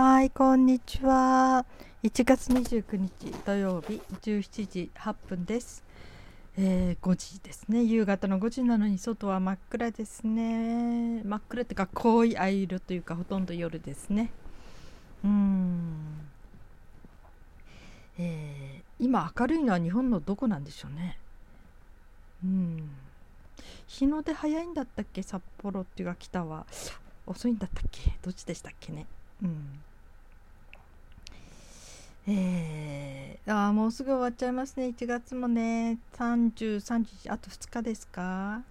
はい、こんにちは。1月29日土曜日17時8分です。えー5時ですね。夕方の5時なのに外は真っ暗ですね。真っ暗っていうか濃い藍色というかほとんど夜ですね。うん。えー今明るいのは日本のどこなんでしょうね。うん。日の出早いんだったっけ？札幌っていうか北は遅いんだったっけ？どっちでしたっけね？うん。えー、あもうすぐ終わっちゃいますね。1月もね。33日あと2日ですか。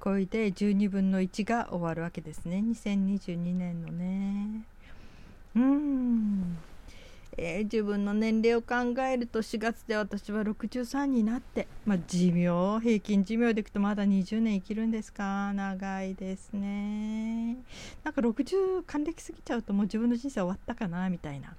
これで12分の1が終わるわけですね。2022年のね。うん、えー自分の年齢を考えると4月で私は63になって、まあ、寿命平均寿命でいくとまだ20年生きるんですか。長いですね。なんか60還暦過ぎちゃうともう自分の人生終わったかなみたいな。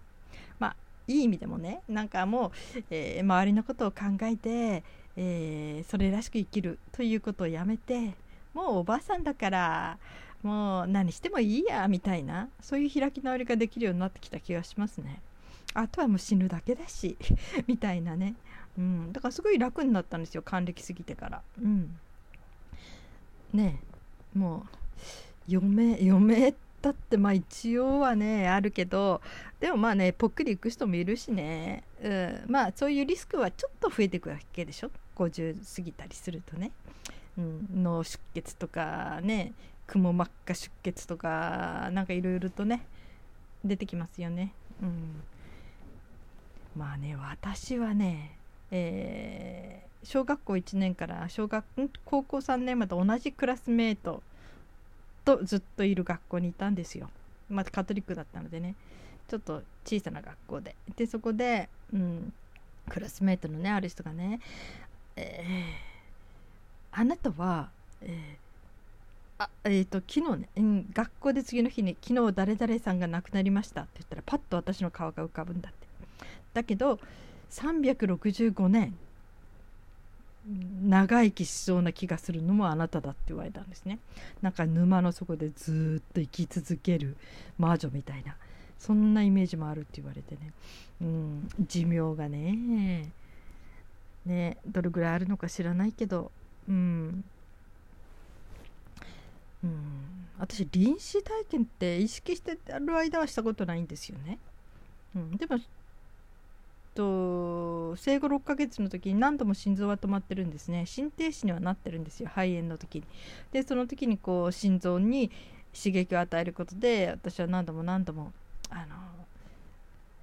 いい意味でもねなんかもう、えー周りのことを考えて、えーそれらしく生きるということをやめてもうおばあさんだからもう何してもいいやみたいなそういう開き直りができるようになってきた気がしますね。あとはもう死ぬだけだし みたいなね、うん、だからすごい楽になったんですよ還暦過ぎてから。うん、ねもう嫁嫁だってまあ一応はねあるけどでもまあねぽっくりいく人もいるしね、うん、まあそういうリスクはちょっと増えていくわけでしょ？50過ぎたりするとね、うん、脳出血とかねくも膜下出血とかなんかいろいろとね出てきますよね。うん、まあね私はね、えー小学校1年から小学ん？高校3年まで同じクラスメートとずっといる学校にいたんですよ。まあ、カトリックだったのでね。ちょっと小さな学校で。でそこで、うん、クラスメートのねある人がね、えーあなたは、えーあえー、と昨日ね、うん、学校で次の日に昨日誰々さんが亡くなりましたって言ったらパッと私の顔が浮かぶんだって。だけど365年長生きしそうな気がするのもあなただって言われたんですね。なんか沼の底でずっと生き続ける魔女みたいな。そんなイメージもあるって言われてね、うん、寿命がね。ねどれぐらいあるのか知らないけど。うん、うん、私臨死体験って意識してる間はしたことないんですよね、うん、でもと生後6ヶ月の時に何度も心臓は止まってるんですね。心停止にはなってるんですよ肺炎の時に。でその時にこう心臓に刺激を与えることで私は何度も何度もあの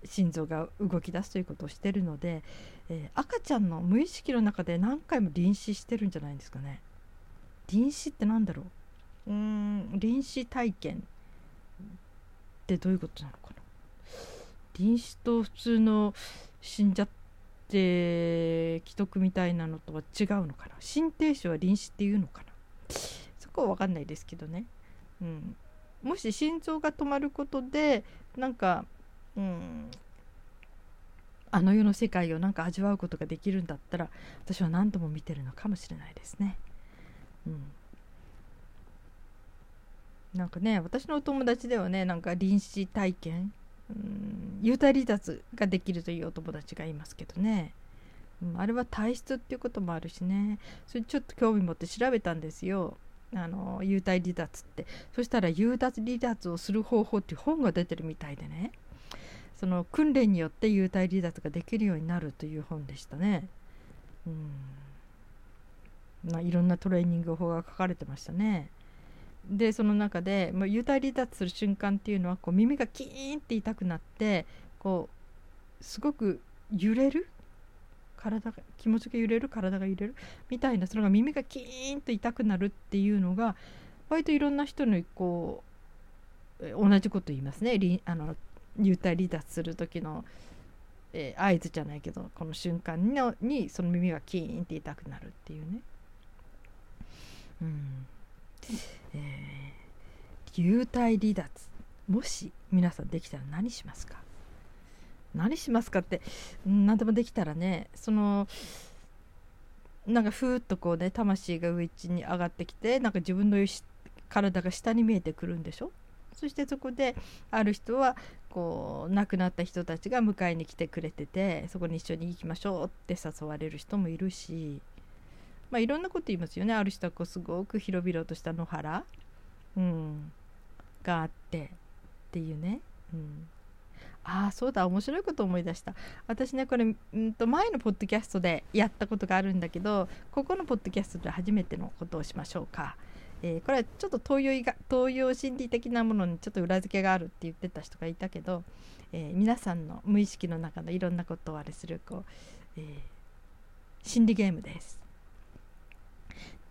心臓が動き出すということをしてるので、えー赤ちゃんの無意識の中で何回も臨死してるんじゃないんですかね。臨死って何だろう？うーん臨死体験ってどういうことなのかな？臨死と普通の死んじゃって既得みたいなのとは違うのかな？心停止は臨死っていうのかな？そこは分かんないですけどね、うん、もし心臓が止まることでなんか、うん、あの世の世界をなんか味わうことができるんだったら私は何度も見てるのかもしれないですね。うん。なんかね私のお友達ではねなんか臨死体験？うん。幽体離脱ができるというお友達がいますけどね、うん、あれは体質っていうこともあるしね。それちょっと興味持って調べたんですよ。あの幽体離脱って。そしたら幽体離脱をする方法っていう本が出てるみたいでね。その訓練によって幽体離脱ができるようになるという本でしたね。うん。まあいろんなトレーニング法が書かれてましたね。でその中でもう幽体離脱する瞬間っていうのはこう耳がキーンって痛くなってこうすごく揺れる体が気持ちが揺れる体が揺れるみたいなそれが耳がキーンと痛くなるっていうのが割といろんな人にこう同じこと言いますねあの幽体離脱する時の、えー合図じゃないけどこの瞬間にのにその耳がキーンって痛くなるっていうね。うんえー幽体離脱もし皆さんできたら何しますか何しますかって何でもできたらねそのなんかふーっとこうね魂が上に上がってきてなんか自分の体が下に見えてくるんでしょそしてそこである人はこう亡くなった人たちが迎えに来てくれててそこに一緒に行きましょうって誘われる人もいるし、まあ、いろんなこと言いますよね。ある人はこうすごく広々とした野原、うん、があってっていうね、うん、ああそうだ面白いこと思い出した。私ねこれんと前のポッドキャストでやったことがあるんだけどここのポッドキャストで初めてのことをしましょうか。えー、これはちょっと東洋が東洋心理的なものにちょっと裏付けがあるって言ってた人がいたけど、えー、皆さんの無意識の中のいろんなことをあれするこう、えー、心理ゲームです。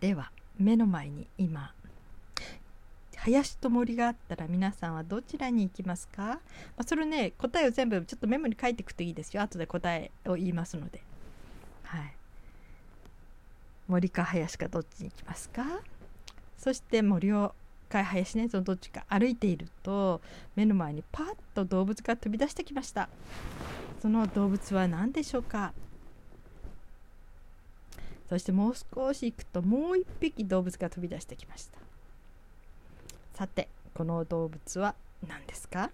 では目の前に今林と森があったら皆さんはどちらに行きますか、まあ、それね答えを全部ちょっとメモに書いていくといいですよ。後で答えを言いますので。はい。森か林かどっちに行きますか？そして森をか林ねそのどっちか歩いていると目の前にパッと動物が飛び出してきました。その動物は何でしょうか？そしてもう少し行くともう一匹動物が飛び出してきました。さてこの動物は何ですか？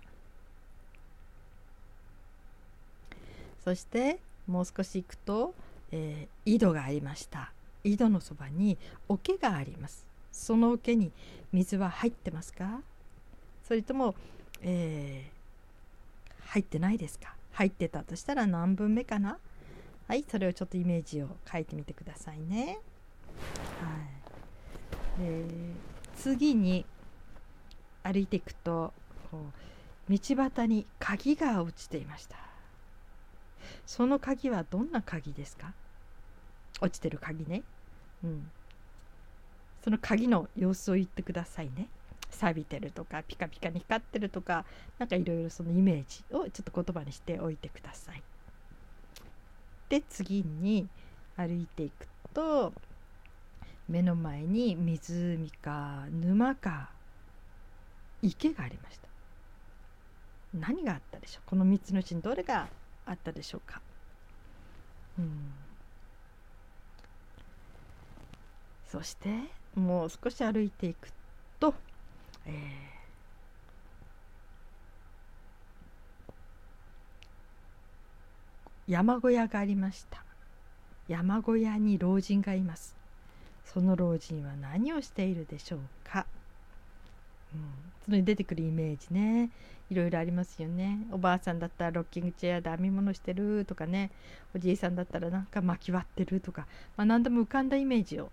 そしてもう少し行くと、えー、井戸がありました。井戸のそばに桶があります。その桶に水は入ってますか？それとも、えー、入ってないですか？入ってたとしたら何分目かな？はいそれをちょっとイメージを書いてみてくださいね。はい、で次に歩いていくとこう道端に鍵が落ちていました。その鍵はどんな鍵ですか？落ちてる鍵ね、うん、その鍵の様子を言ってくださいね。錆びてるとかピカピカに光ってるとか何かいろいろそのイメージをちょっと言葉にしておいてください。で次に歩いていくと目の前に湖か沼か池がありました。何があったでしょう？この3つのうちにどれがあったでしょうか？うん。そしてもう少し歩いていくと、えー、山小屋がありました。山小屋に老人がいます。その老人は何をしているでしょうか、うん、それに出てくるイメージね。いろいろありますよね。おばあさんだったらロッキングチェアで編み物してるとかね。おじいさんだったらなんか巻き割ってるとか、まあ、何でも浮かんだイメージを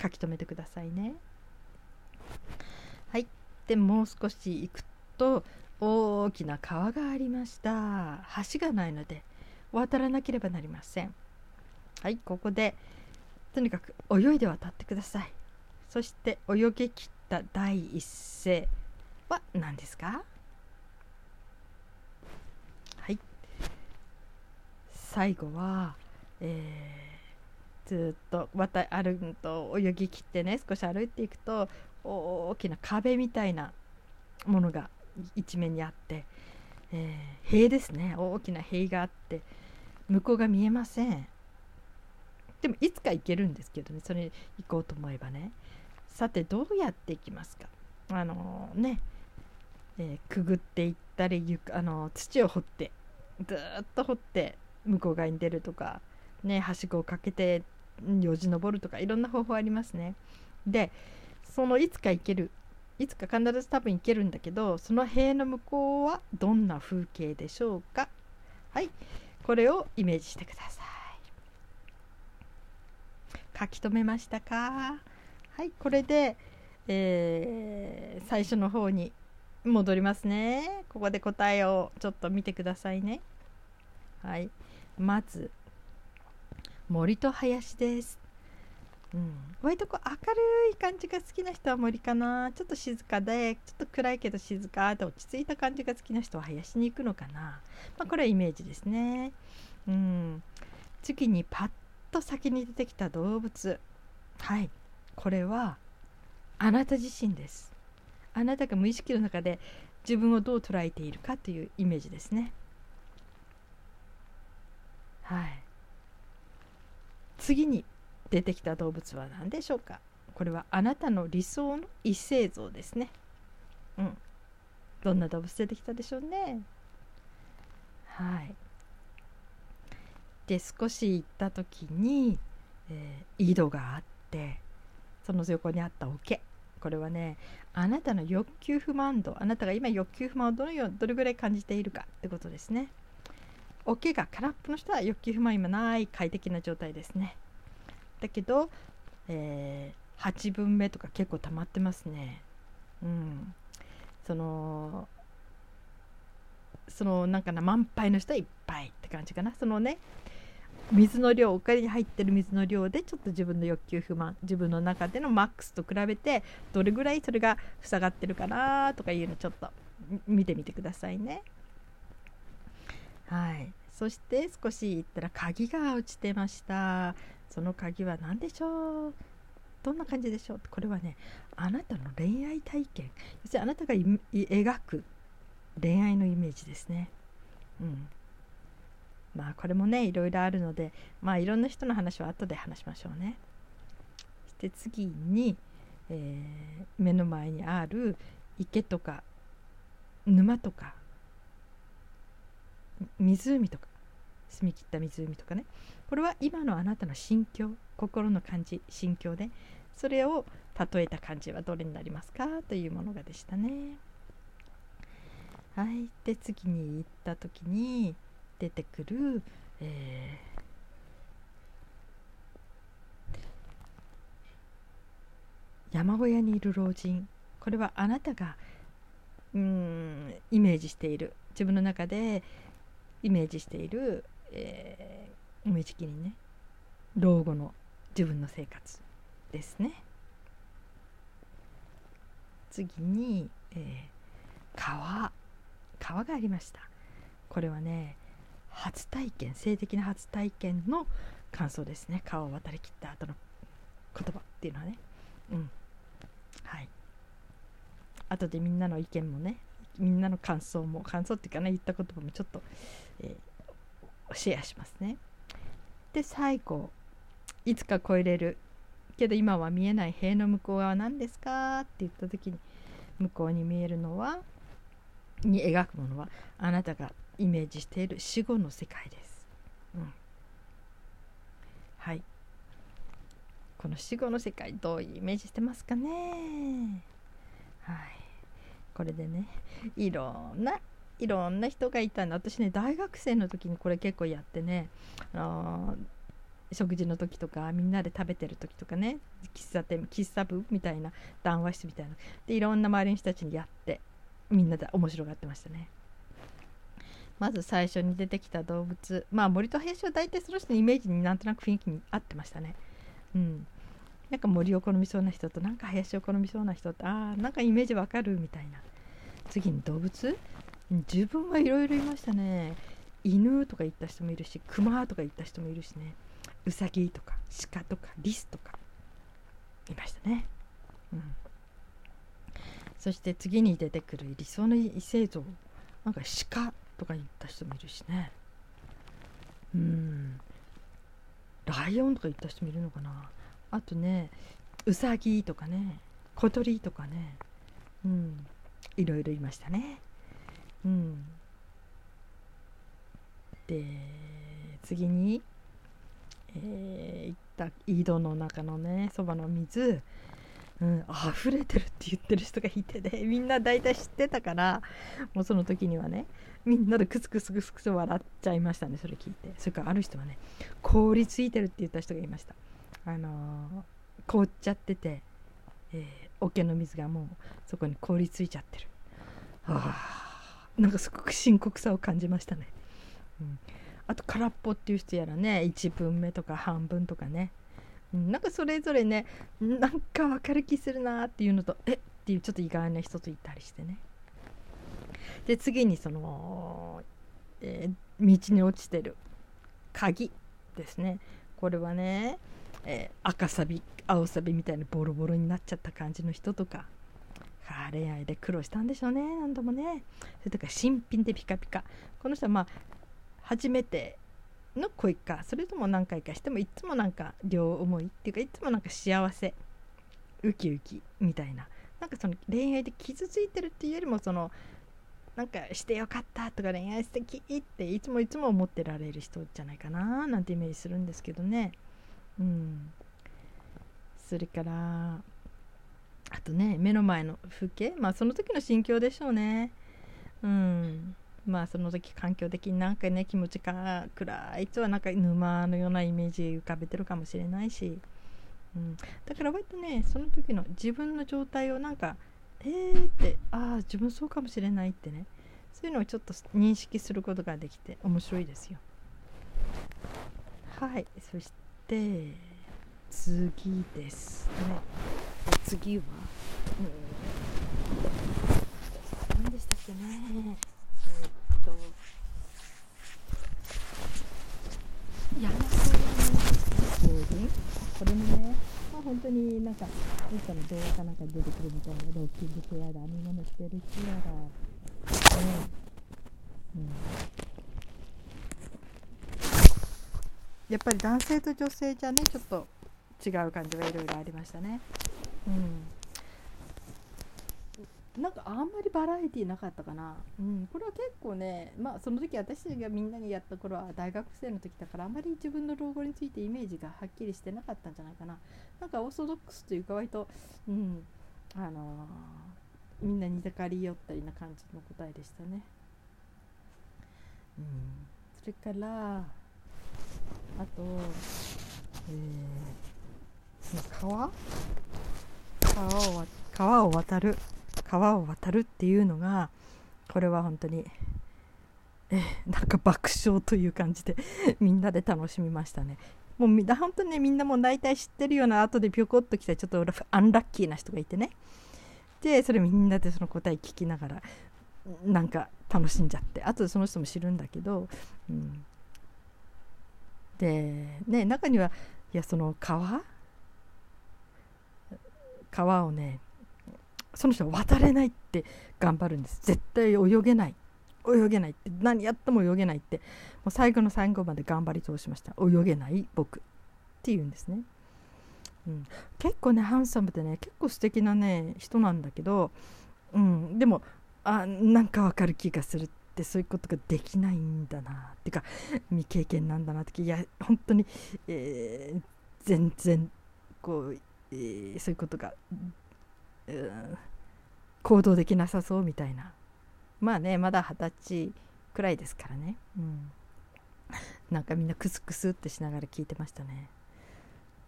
書き留めてくださいね。はい。で、もう少し行くと、大きな川がありました。橋がないので、渡らなければなりません。はい、ここで、とにかく泳いで渡ってください。そして泳ぎ切った第一声は何ですか？はい。最後は、えーずっと渡歩くと泳ぎきってね少し歩いていくと大きな壁みたいなものが一面にあって、えー、塀ですね。大きな塀があって向こうが見えません。でもいつか行けるんですけどね。それ行こうと思えばね。さてどうやって行きますか？あのー、ね、えー、くぐっていったりあの土を掘ってずっと掘って向こう側に出るとかね。はしごをかけてよじ登るとかいろんな方法ありますね。でそのいつか行けるいつか必ず多分行けるんだけどその塀の向こうはどんな風景でしょうか？はい。これをイメージしてください。書き留めましたか？はい。これで、えー、最初の方に戻りますね。ここで答えをちょっと見てくださいね。はい。まず森と林です。うん、割とこう明るい感じが好きな人は森かな。ちょっと静かでちょっと暗いけど静かで落ち着いた感じが好きな人は林に行くのかな、まあ、これはイメージですね、うん、次にパッと先に出てきた動物。はい。これはあなた自身です。あなたが無意識の中で自分をどう捉えているかというイメージですね。はい。次に出てきた動物は何でしょうか？これはあなたの理想の異星像ですね。うん。どんな動物出てきたでしょうね？はい。で少し行った時に、えー、井戸があってその横にあった桶。これはねあなたの欲求不満度あなたが今欲求不満をどのようどれぐらい感じているかってことですね。桶が空っぽの人は欲求不満今ない快適な状態ですね。だけど、えー、8分目とか結構溜まってますね。うん。そのそのなんかな満杯の人はいっぱいって感じかな。そのね水の量お金に入ってる水の量でちょっと自分の欲求不満自分の中でのマックスと比べてどれぐらいそれが塞がってるかなとかいうのちょっと見てみてくださいね。はい。そして少し行ったら鍵が落ちてました。その鍵は何でしょう？どんな感じでしょう？これはねあなたの恋愛体験。要するにあなたが描く恋愛のイメージですね。うん。まあこれもねいろいろあるのでまあいろんな人の話は後で話しましょうね。そして次に、えー、目の前にある池とか沼とか湖とか澄み切った湖とかね。これは今のあなたの心境心の感じ心境でそれを例えた感じはどれになりますかというものがでしたね。はい、で次に行った時に出てくる、えー、山小屋にいる老人。これはあなたがうんイメージしている。自分の中でイメージしている、え無意識にね老後の自分の生活ですね。次に、えー、川。川がありました。これはね初体験性的な初体験の感想ですね。川を渡りきった後の言葉っていうのはね。うん。はい。後でみんなの意見もねみんなの感想も感想っていうかね言った言葉もちょっと、えー、シェアしますね。で最後いつか超えれる。けど今は見えない塀の向こうは何ですか？って言った時に向こうに見えるのはに描くものはあなたがイメージしている死後の世界です。うん、はい。この死後の世界どういうイメージしてますかね？はい。これでねいろんないろんな人がいたんで私ね大学生の時にこれ結構やってね、あのー、食事の時とかみんなで食べてる時とかね。喫茶店喫茶部みたいな談話室みたいな。でいろんな周りの人たちにやってみんなで面白がってましたね。まず最初に出てきた動物。まあ森と林は大体その人のイメージになんとなく雰囲気に合ってましたね。うん、なんか森を好みそうな人となんか林を好みそうな人ってああなんかイメージわかるみたいな。次に動物。自分はいろいろいましたね。犬とか言った人もいるし熊とか言った人もいるしね。うさぎとか鹿とかリスとかいましたね。うん。そして次に出てくる理想の異性像なんか鹿とか言った人もいるしね。うん。ライオンとか言った人もいるのかな。あとねウサギとかね小鳥とかね。うん。いろいろいましたね。で次にえー、行った井戸の中のねそばの水。うん、溢れてるって言ってる人がいてね みんな大体知ってたからもうその時にはねみんなでクスクスクスクス笑っちゃいましたねそれ聞いて。それからある人はね凍りついてるって言った人がいました。あのー、凍っちゃってて、えー、桶の水がもうそこに凍りついちゃってる。はあ。なんかすごく深刻さを感じましたね、うん、あと空っぽっていう人やらね1分目とか半分とかね。なんかそれぞれねなんか分かる気するなっていうのとえ？っていうちょっと意外な人といたりしてね。で次にその、えー、道に落ちてる鍵ですね。これはね、えー、赤サビ青サビみたいなボロボロになっちゃった感じの人とか恋愛で苦労したんでしょうね何度もね。それとか新品でピカピカ。この人はまあ初めての恋か。それとも何回かしてもいつもなんか両思いっていうかいつもなんか幸せウキウキみたいな。なんかその恋愛で傷ついてるっていうよりもそのなんかしてよかったとか恋愛素敵っていつもいつも思ってられる人じゃないかななんてイメージするんですけどね。うん。それからあとね目の前の風景まあその時の心境でしょうね。うん。まあその時環境的になんかね気持ちが暗い人はなんか沼のようなイメージ浮かべてるかもしれないし、うん、だから割とねその時の自分の状態をなんかえーってああ自分そうかもしれないってね。そういうのをちょっと認識することができて面白いですよ。はい。そして次ですね。次は、うん、何でしたっけねえー、っと山のこれもねまあ本当になんかどっかの動画かなんかに出てくるみたいなロッキングチェアだ編み物してるチェアだねうんやっぱり男性と女性じゃねちょっと違う感じがいろいろありましたねうん。なんかあんまりバラエティーなかったかな、うん、これは結構ねまあその時私がみんなにやった頃は大学生の時だからあんまり自分の老後についてイメージがはっきりしてなかったんじゃないかな。なんかオーソドックスというか割とうん。あのー、みんな似たかり寄ったりな感じの答えでしたね。うん。それからあとえー、川川を川を渡る川を渡るっていうのがこれは本当にえなんか爆笑という感じでみんなで楽しみましたね。もうみんな本当にねみんなもう大体知ってるような後でピョコッと来たちょっとアンラッキーな人がいてね。でそれみんなでその答え聞きながらなんか楽しんじゃって。後でその人も知るんだけど、うん、でね中にはいやその川川をねその人は渡れないって頑張るんです。絶対泳げない。泳げないって。何やっても泳げないって。もう最後の最後まで頑張り通しました。泳げない僕。って言うんですね、うん、結構ねハンサムでね結構素敵なね人なんだけど、うん、でもあなんかわかる気がするってそういうことができないんだな。っていうか未経験なんだなっていや本当に、えー、全然こう、え、そういうことがうん行動できなさそうみたいな。まあねまだ二十歳くらいですからね、うん、なんかみんなクスクスってしながら聞いてましたね、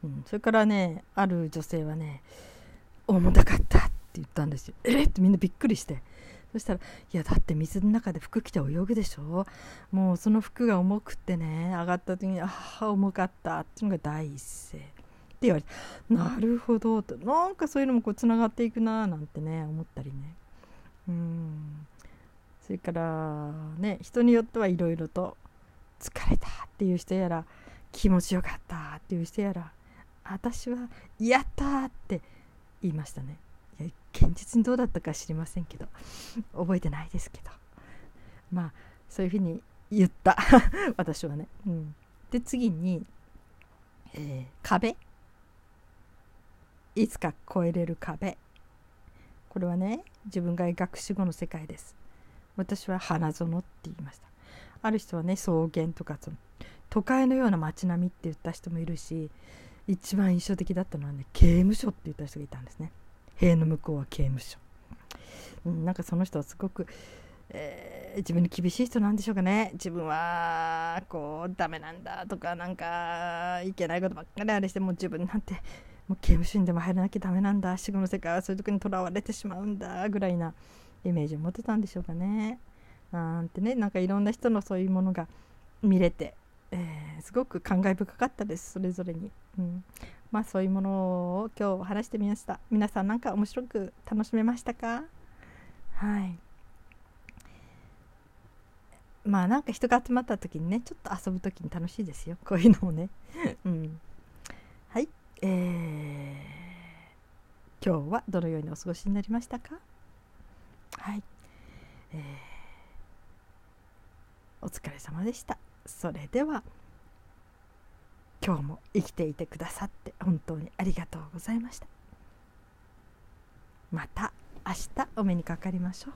うん、それからねある女性はね「重たかった」って言ったんですよえっ？ってみんなびっくりして。そしたら「いやだって水の中で服着て泳ぐでしょ？もうその服が重くってね上がった時にああ重かった」っていうのが第一声。言われてなるほどとなんかそういうのもこうつながっていくななんてね思ったりね。うん。それからね人によってはいろいろと疲れたっていう人やら気持ちよかったっていう人やら私はやったって言いましたね。いや現実にどうだったか知りませんけど覚えてないですけど。まあそういうふうに言った。私はね、うん、で次に、えー、壁。いつか越えれる壁。これはね自分が描く死後の世界です。私は花園って言いました。ある人はね草原とかその都会のような街並みって言った人もいるし一番印象的だったのはね刑務所って言った人がいたんですね。塀の向こうは刑務所、うん、なんかその人はすごく、えー、自分に厳しい人なんでしょうかね。自分はこうダメなんだとかなんかいけないことばっかりあれしても自分なんてもう刑務所にでも入らなきゃダメなんだ。死後の世界はそういうとこにとらわれてしまうんだ。ぐらいなイメージを持ってたんでしょうかね。なんてね。なんかいろんな人のそういうものが見れて、えー、すごく感慨深かったです。それぞれに、うん、まあそういうものを今日話してみました。皆さんなんか面白く楽しめましたか？はい。まあなんか人が集まった時にねちょっと遊ぶ時に楽しいですよ。こういうのもね。うん。えー、今日はどのようにお過ごしになりましたか？はい、えー、お疲れ様でした。それでは今日も生きていてくださって本当にありがとうございました。また明日お目にかかりましょう